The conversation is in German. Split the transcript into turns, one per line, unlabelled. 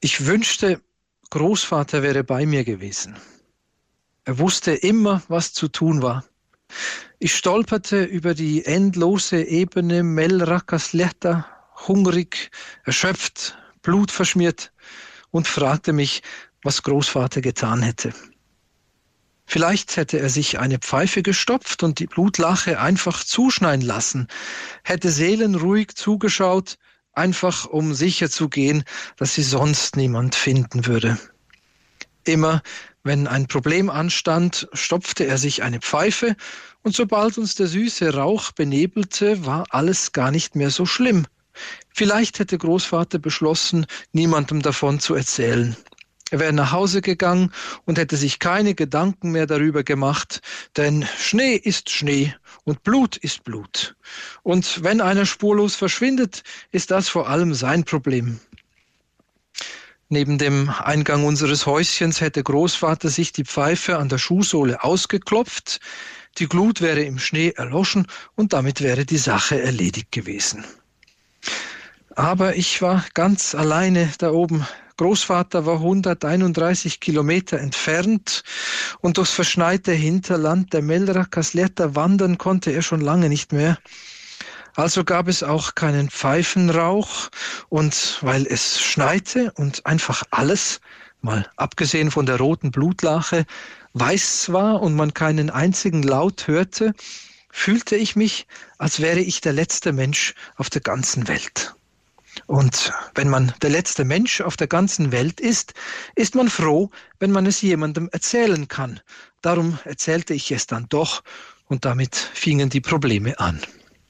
Ich wünschte, Großvater wäre bei mir gewesen. Er wusste immer, was zu tun war. Ich stolperte über die endlose Ebene Melrakasletta, hungrig, erschöpft, blutverschmiert und fragte mich, was Großvater getan hätte. Vielleicht hätte er sich eine Pfeife gestopft und die Blutlache einfach zuschneiden lassen, hätte seelenruhig zugeschaut, einfach um sicher zu gehen, dass sie sonst niemand finden würde. Immer wenn ein Problem anstand, stopfte er sich eine Pfeife, und sobald uns der süße Rauch benebelte, war alles gar nicht mehr so schlimm. Vielleicht hätte Großvater beschlossen, niemandem davon zu erzählen. Er wäre nach Hause gegangen und hätte sich keine Gedanken mehr darüber gemacht, denn Schnee ist Schnee und Blut ist Blut. Und wenn einer spurlos verschwindet, ist das vor allem sein Problem. Neben dem Eingang unseres Häuschens hätte Großvater sich die Pfeife an der Schuhsohle ausgeklopft, die Glut wäre im Schnee erloschen und damit wäre die Sache erledigt gewesen. Aber ich war ganz alleine da oben Großvater war 131 Kilometer entfernt und durchs verschneite Hinterland der Melra Casletta wandern konnte er schon lange nicht mehr. Also gab es auch keinen Pfeifenrauch und weil es schneite und einfach alles, mal abgesehen von der roten Blutlache, weiß war und man keinen einzigen Laut hörte, fühlte ich mich, als wäre ich der letzte Mensch auf der ganzen Welt. Und wenn man der letzte Mensch auf der ganzen Welt ist, ist man froh, wenn man es jemandem erzählen kann. Darum erzählte ich es dann doch und damit fingen die Probleme an.